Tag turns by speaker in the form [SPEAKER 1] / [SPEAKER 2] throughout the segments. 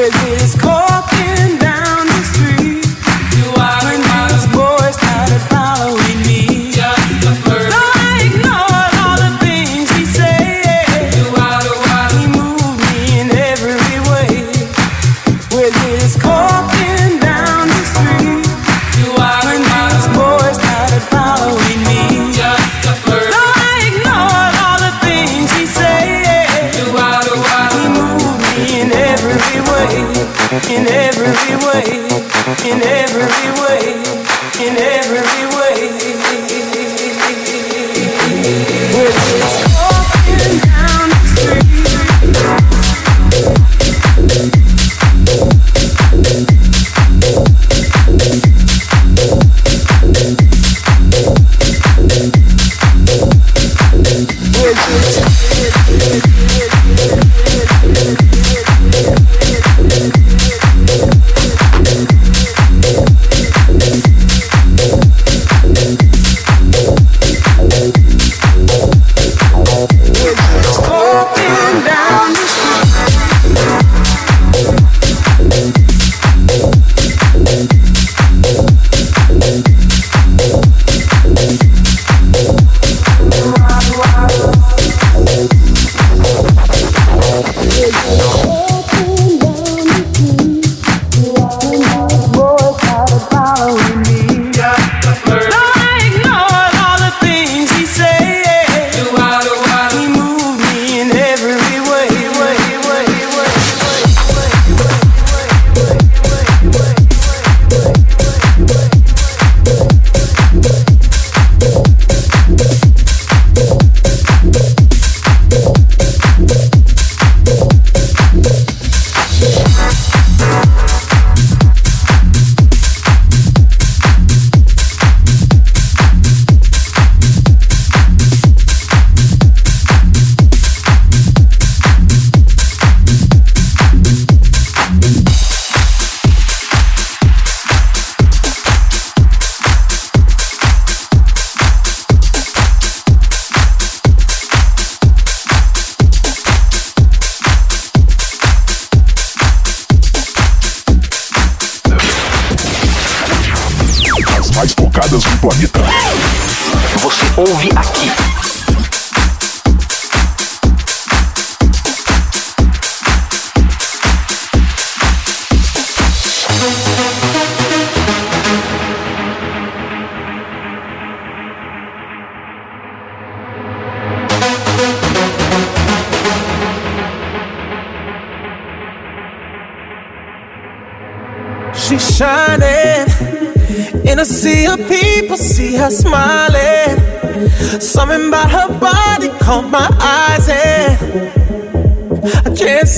[SPEAKER 1] crazy,
[SPEAKER 2] it's cold. in every way.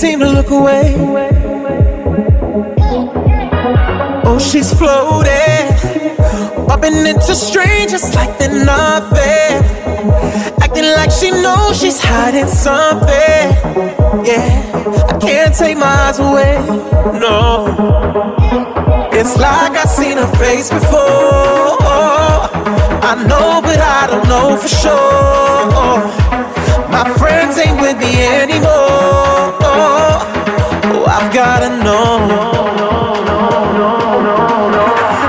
[SPEAKER 2] Seem to look away. Oh, she's floating, bumping into strangers like they're nothing, acting like she knows she's hiding something. Yeah, I can't take my eyes away. No. It's like I've seen her face before. I know, but I don't know for sure. My friends ain't with me anymore. Oh, I've gotta know.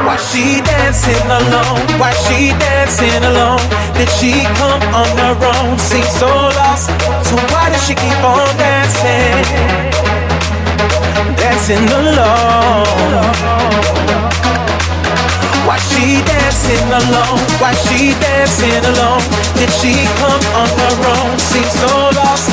[SPEAKER 2] Why she dancing alone? Why she dancing alone? Did she come on her own? Seems so lost. So why does she keep on dancing? dancing alone. Why she dancing alone? Why she dancing alone? Did she come on her own? Seems so lost.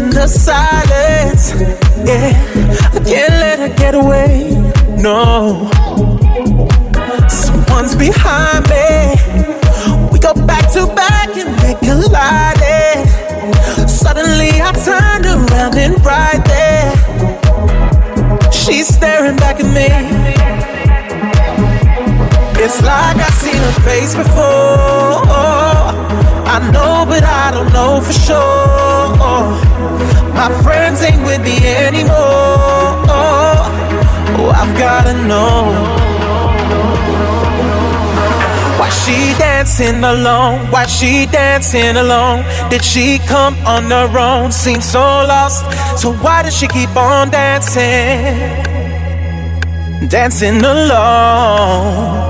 [SPEAKER 2] in the silence. Yeah, I can't let her get away. No, someone's behind me. We go back to back and they collided. Suddenly I turned around and right there, she's staring back at me. It's like I've seen her face before. I know, but I don't know for sure. My friends ain't with me anymore. Oh, I've gotta know. Why she dancing alone? Why she dancing alone? Did she come on her own? Seems so lost. So why does she keep on dancing? Dancing alone.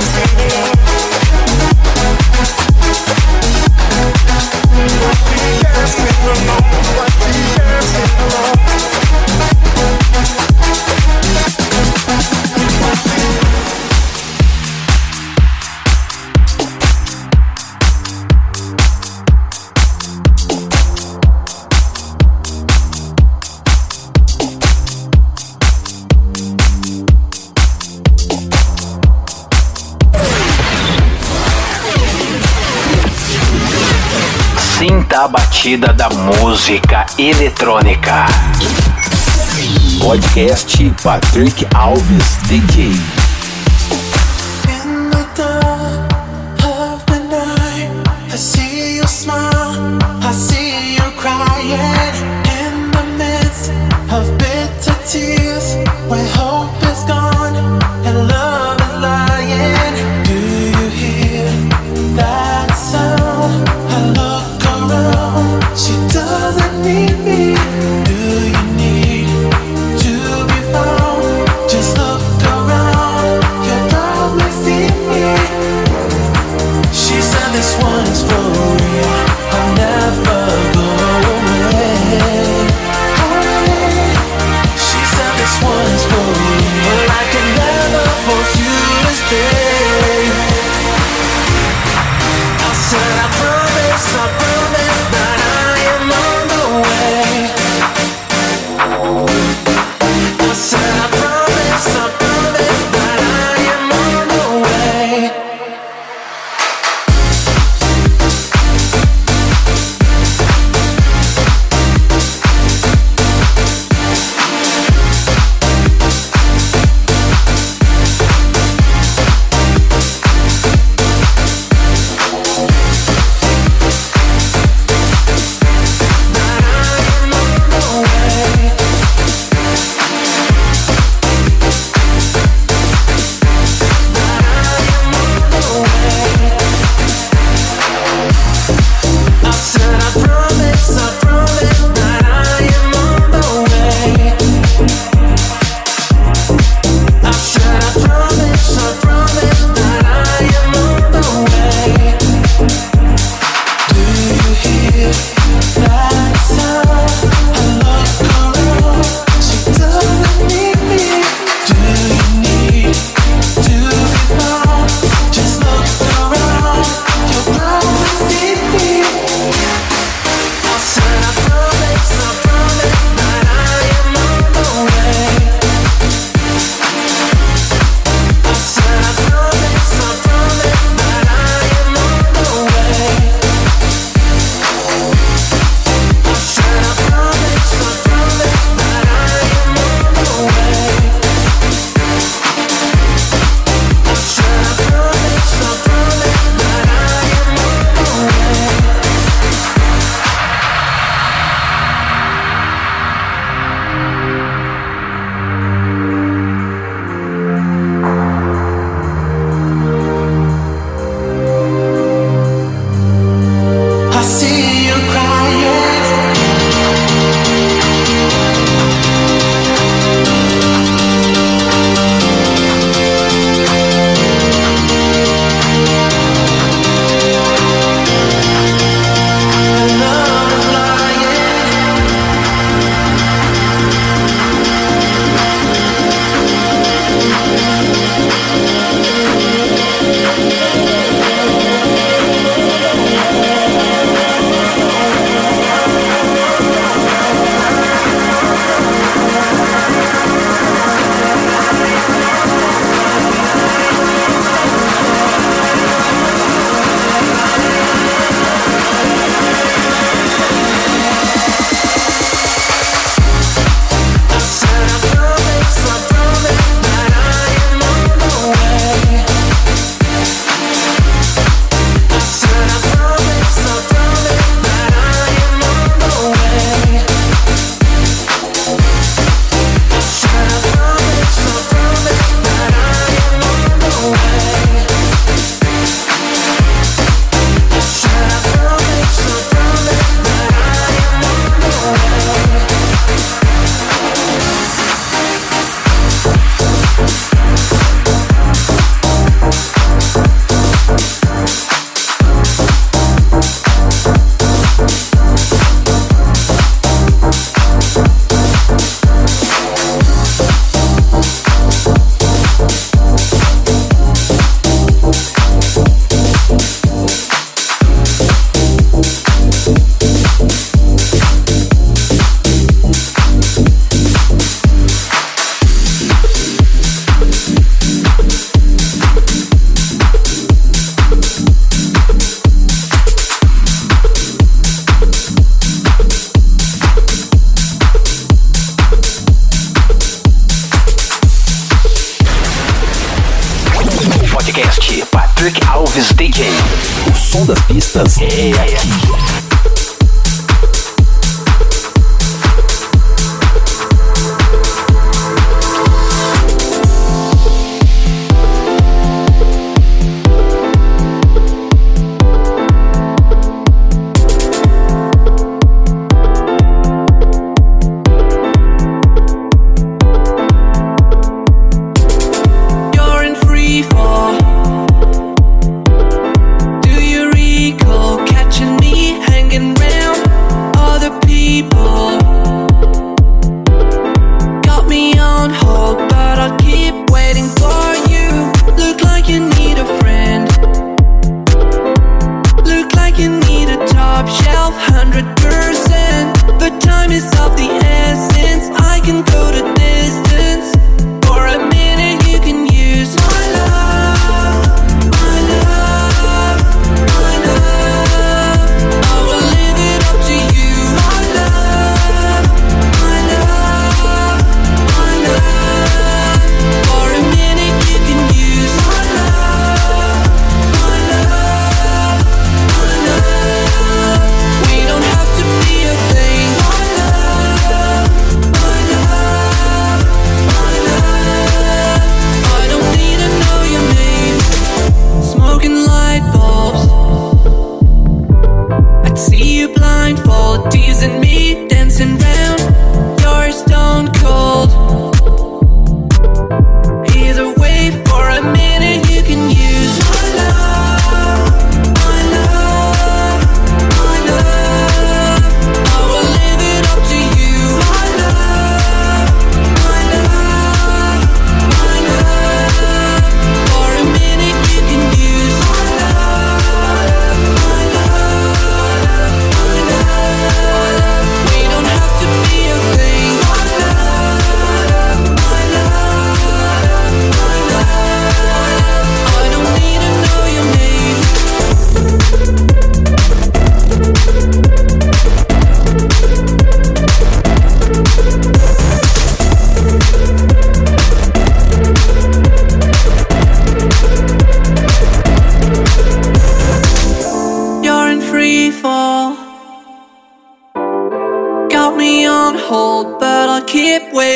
[SPEAKER 1] A batida da música eletrônica. Podcast Patrick Alves DJ.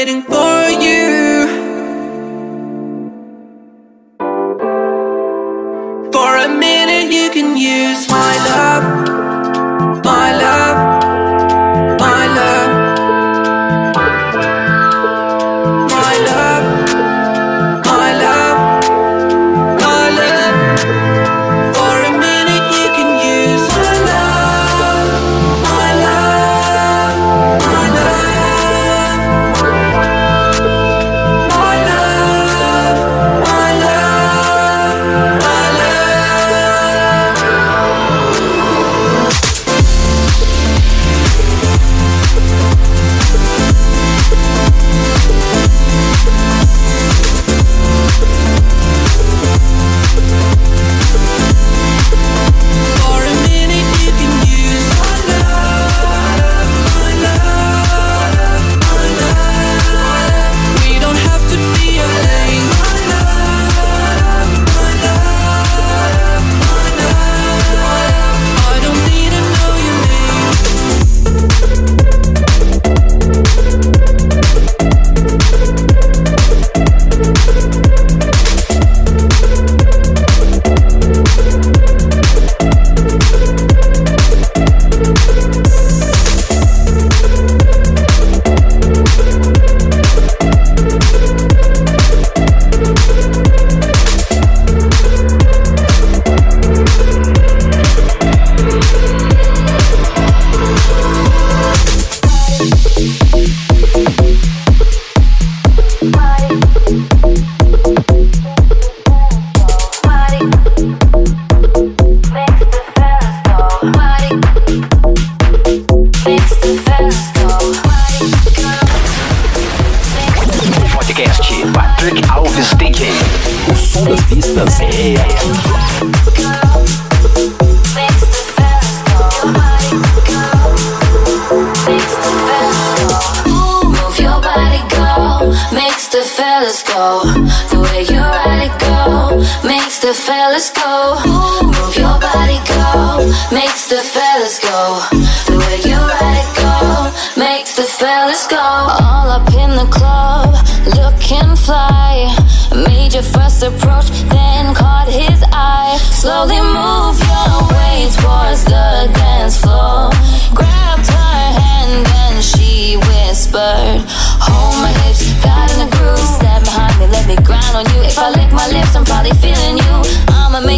[SPEAKER 3] Fellas go. Move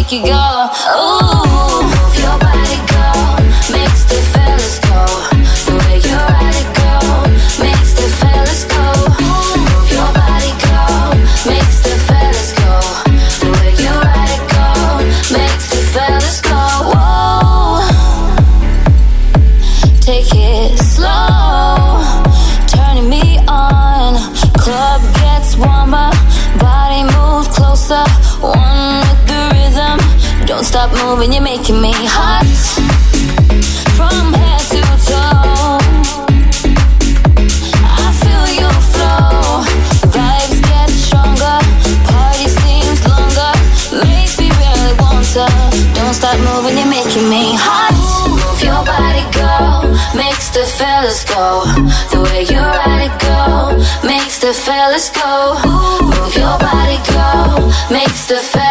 [SPEAKER 3] make you go, ooh. Don't moving, you're making me hot. From head to toe. I feel your flow. Vibes get stronger. Party seems longer. Makes me really want to. Don't stop moving, you're making me hot. Move your body, go. Makes the fellas go. The way you ride it, go. Makes the fellas go. Move your body, go. Makes the fellas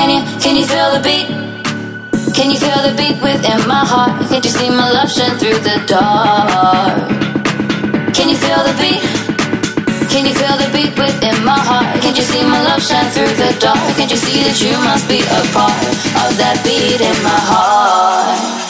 [SPEAKER 3] Can you, can you feel the beat? Can you feel the beat within my heart? Can't you see my love shine through the dark? Can you feel the beat? Can you feel the beat within my heart? Can't you see my love shine through the dark? Can't you see that you must be a part of that beat in my heart?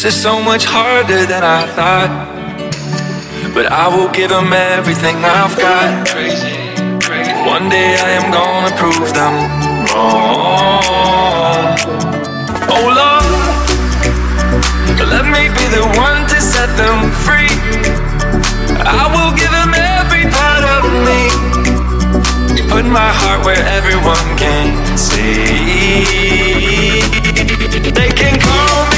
[SPEAKER 4] this is so much harder than I thought. But I will give them everything I've got. Crazy, crazy. One day I am gonna prove them wrong. Oh Lord, let me be the one to set them free. I will give them every part of me. Put my heart where everyone can see. They can call me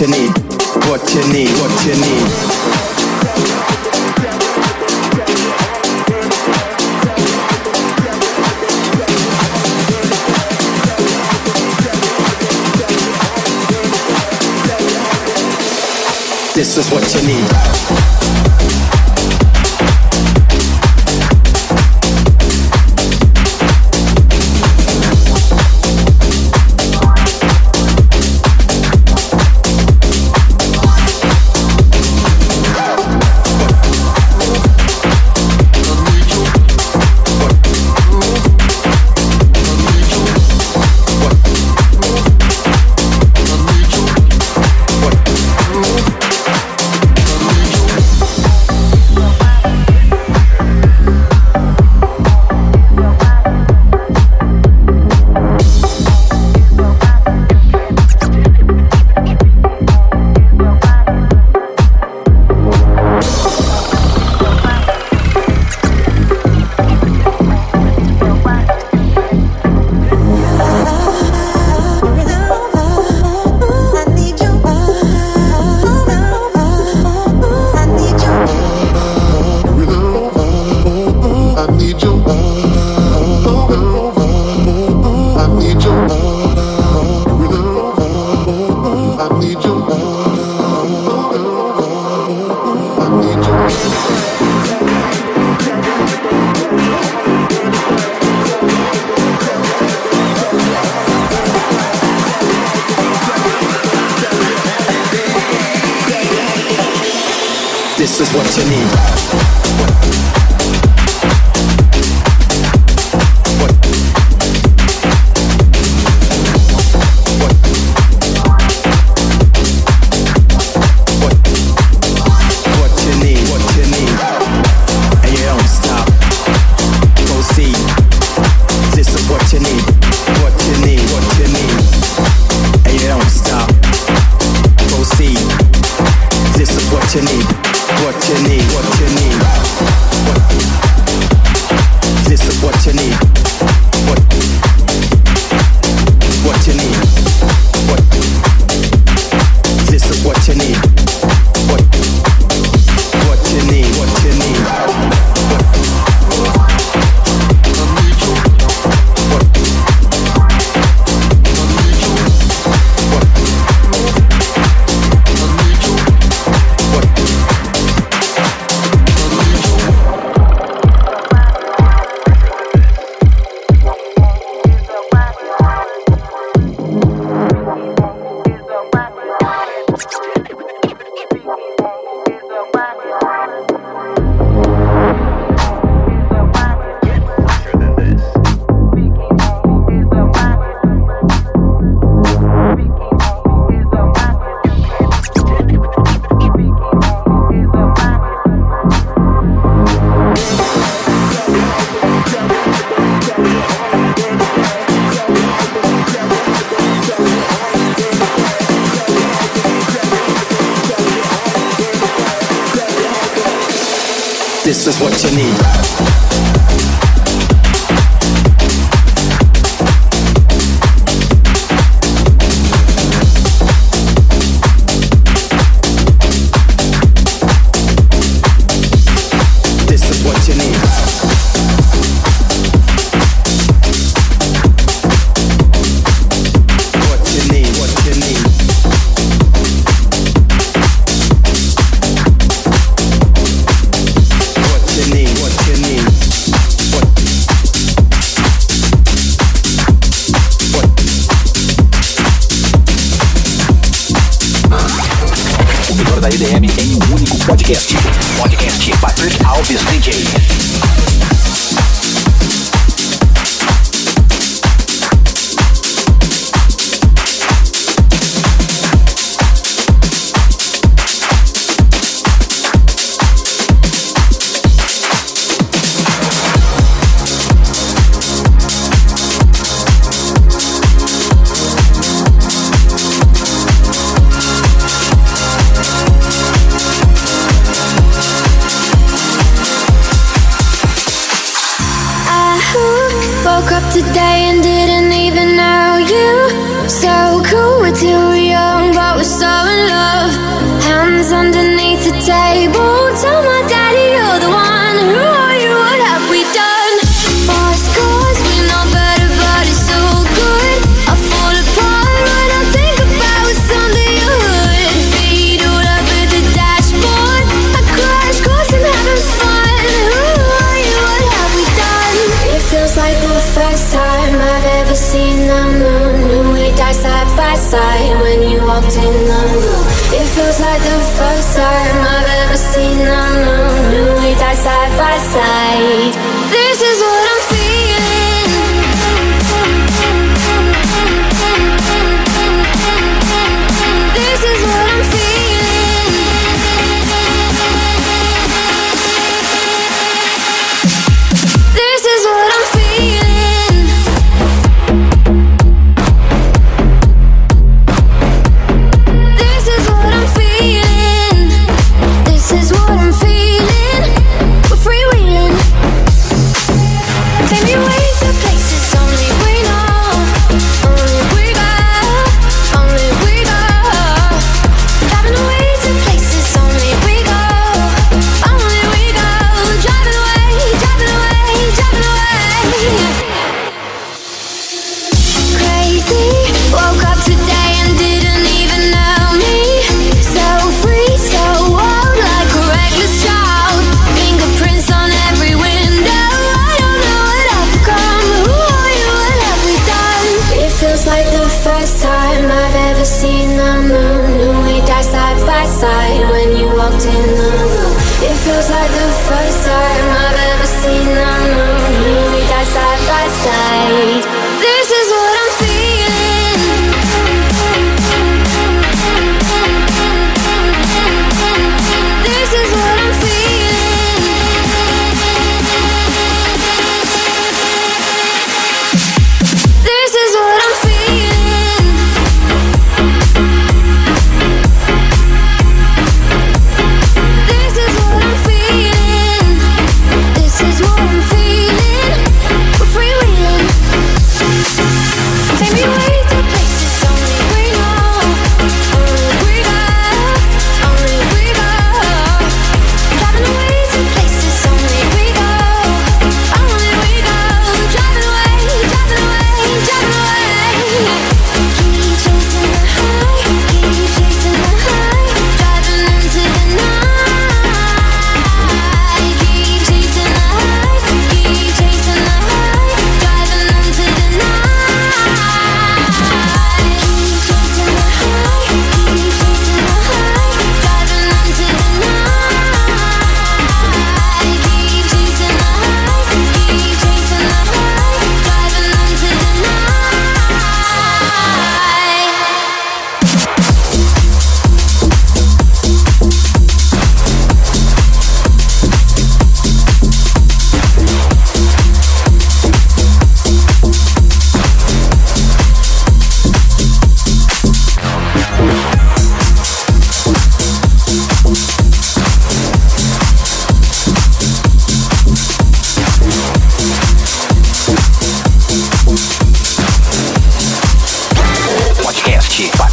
[SPEAKER 5] you need. What you need. What you need. This is what you need.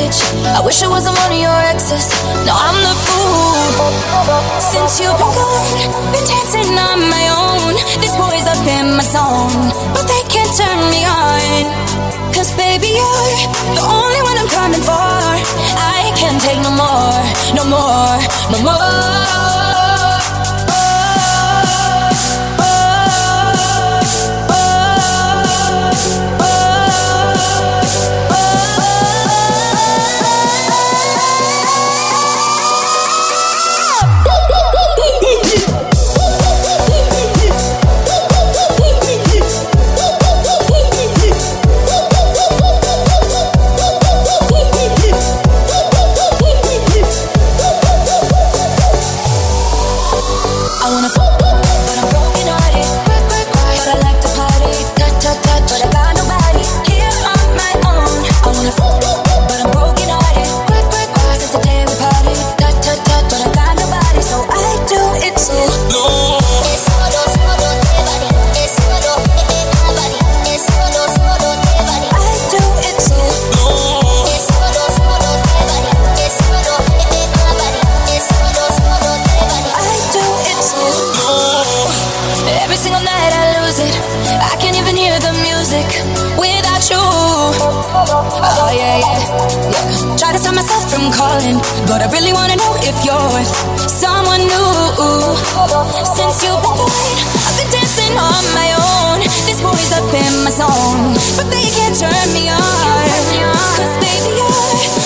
[SPEAKER 6] hostage. I wish I wasn't one of your exes. No, I'm the fool. Since you've been gone, been dancing on my own. These boys up in my zone, but they can't turn me on. Cause baby, you're the only one I'm coming for. I can't take no more, no more, no more. Calling, but I really wanna know if you're someone new. Since you've been gone, I've been dancing on my own. This boy's up in my zone, but they can't turn me on. Cause baby, you're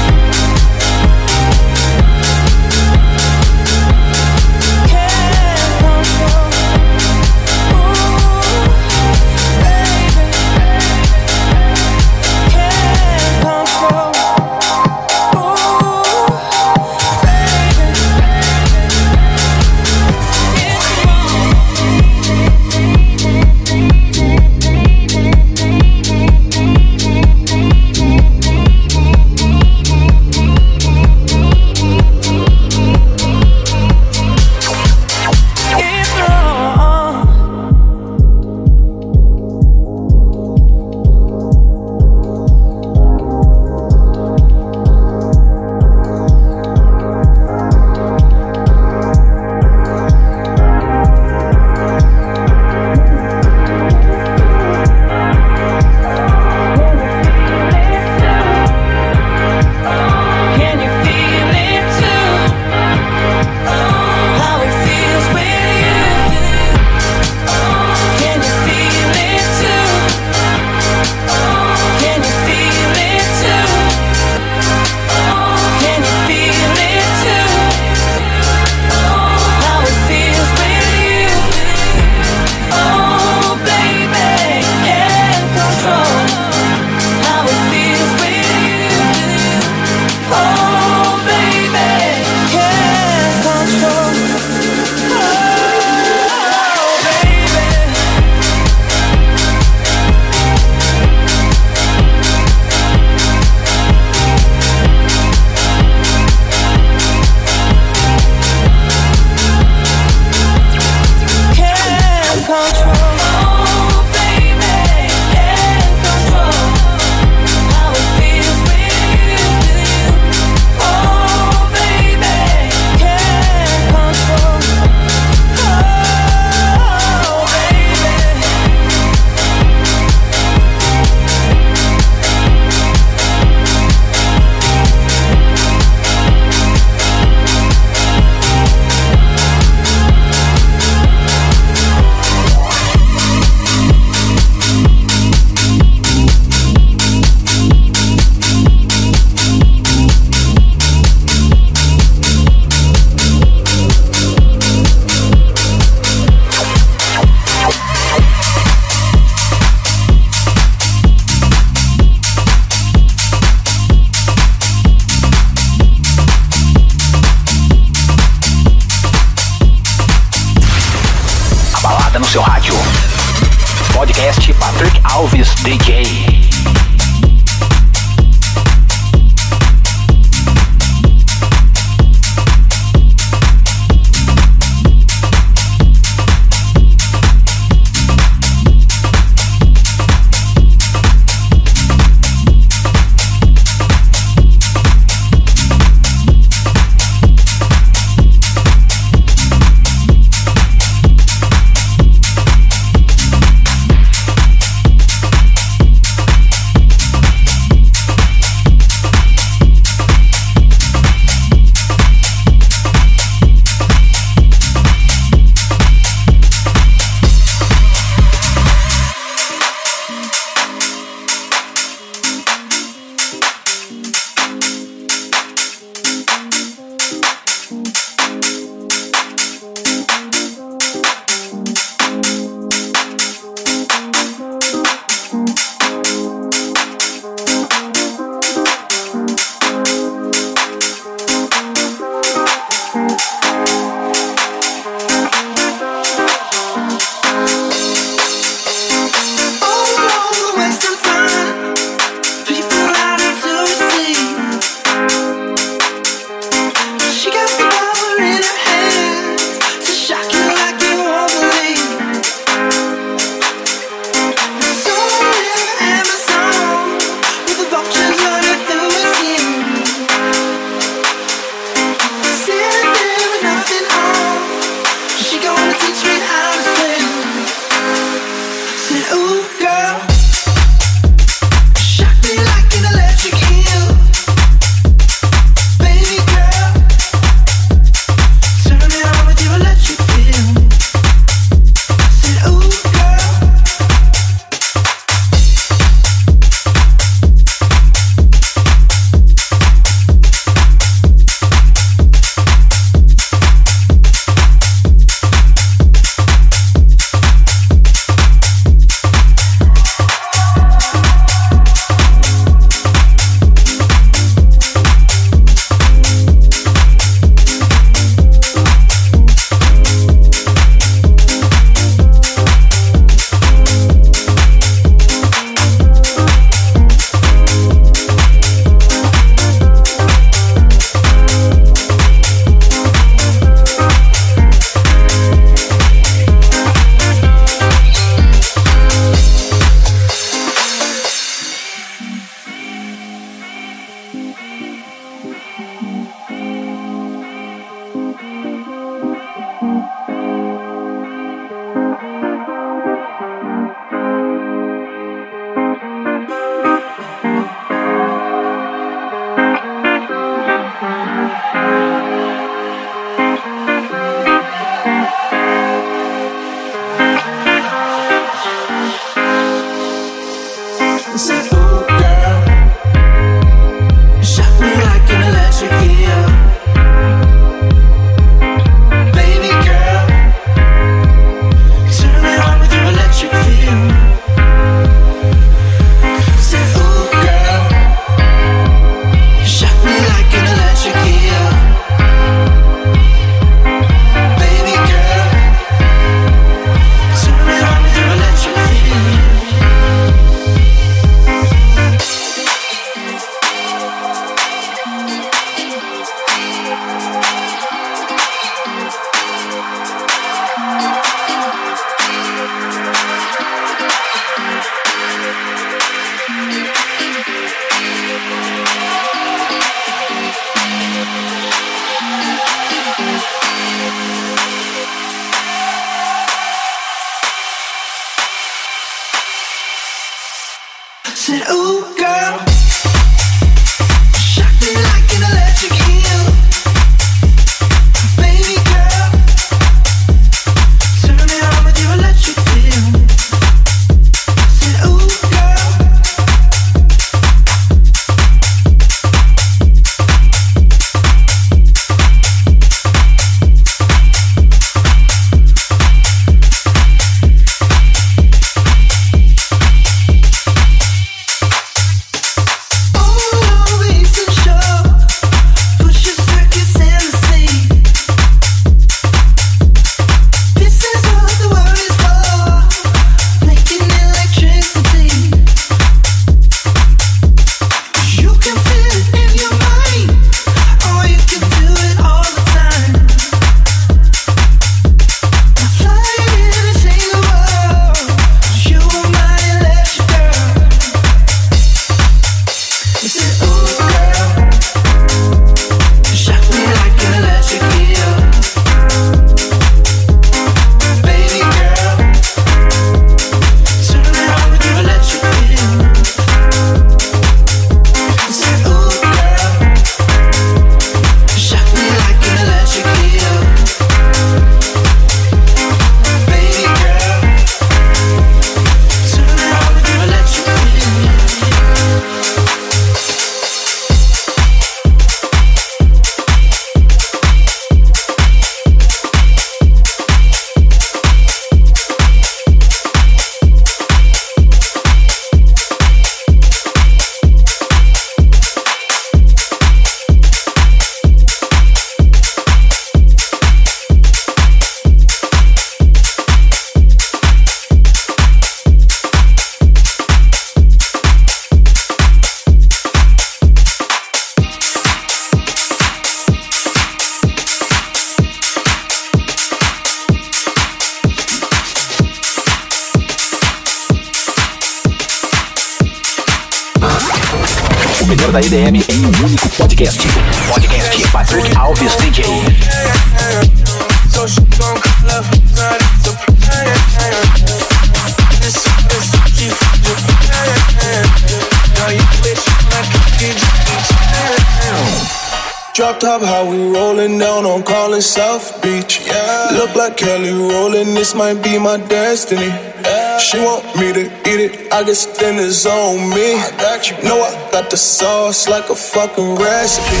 [SPEAKER 7] Drop top, how we rolling down on Collins South Beach. Yeah. Look like Kelly Rowland, this might be my destiny. Yeah. She want me to eat it, I guess then it's on me. I got you. Know I got the sauce like a fucking recipe.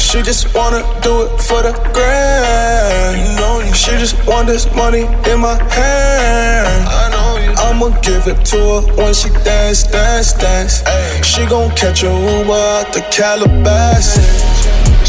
[SPEAKER 7] She just wanna do it for the grand. You know, she just want this money in my hand. I know you. I'ma give it to her when she dance, dance, dance. Ay. She gon' catch a Uber out the Calabasas.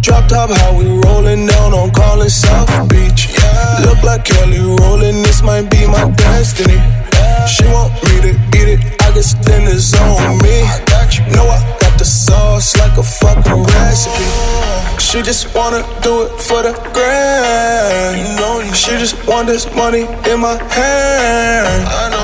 [SPEAKER 7] Drop top, how we rolling down on Collins South Beach. Yeah. Look like Kelly Rowland, this might be my destiny. Yeah. She want me to eat it, I guess then it's on me. You. Know I got the sauce like a fucking recipe. She just wanna do it for the grand. You know. She just want this money in my hand. I know.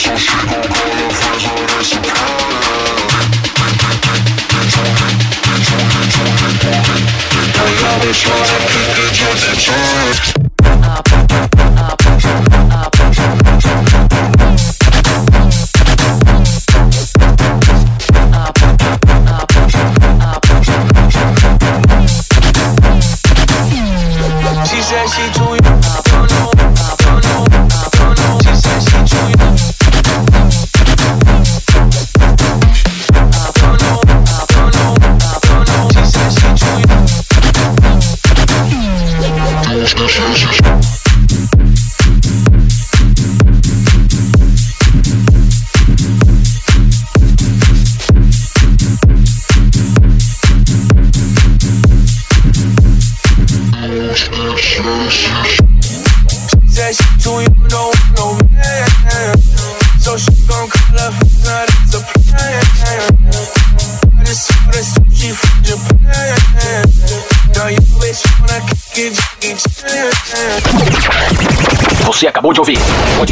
[SPEAKER 8] So she gon' call her friends, now that's a
[SPEAKER 9] Now yo bitch wanna kick it, Jackie Chan. She